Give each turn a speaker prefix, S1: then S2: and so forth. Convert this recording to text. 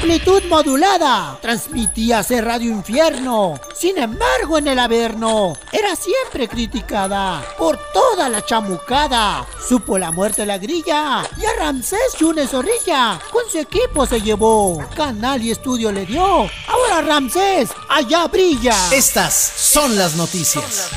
S1: amplitud modulada. Transmitía ser Radio Infierno. Sin embargo, en el Averno era siempre criticada por toda la chamucada. Supo la muerte de la grilla y a Ramsés Yunes Zorrilla con su equipo se llevó. Canal y estudio le dio. Ahora Ramsés allá brilla.
S2: Estas son las noticias.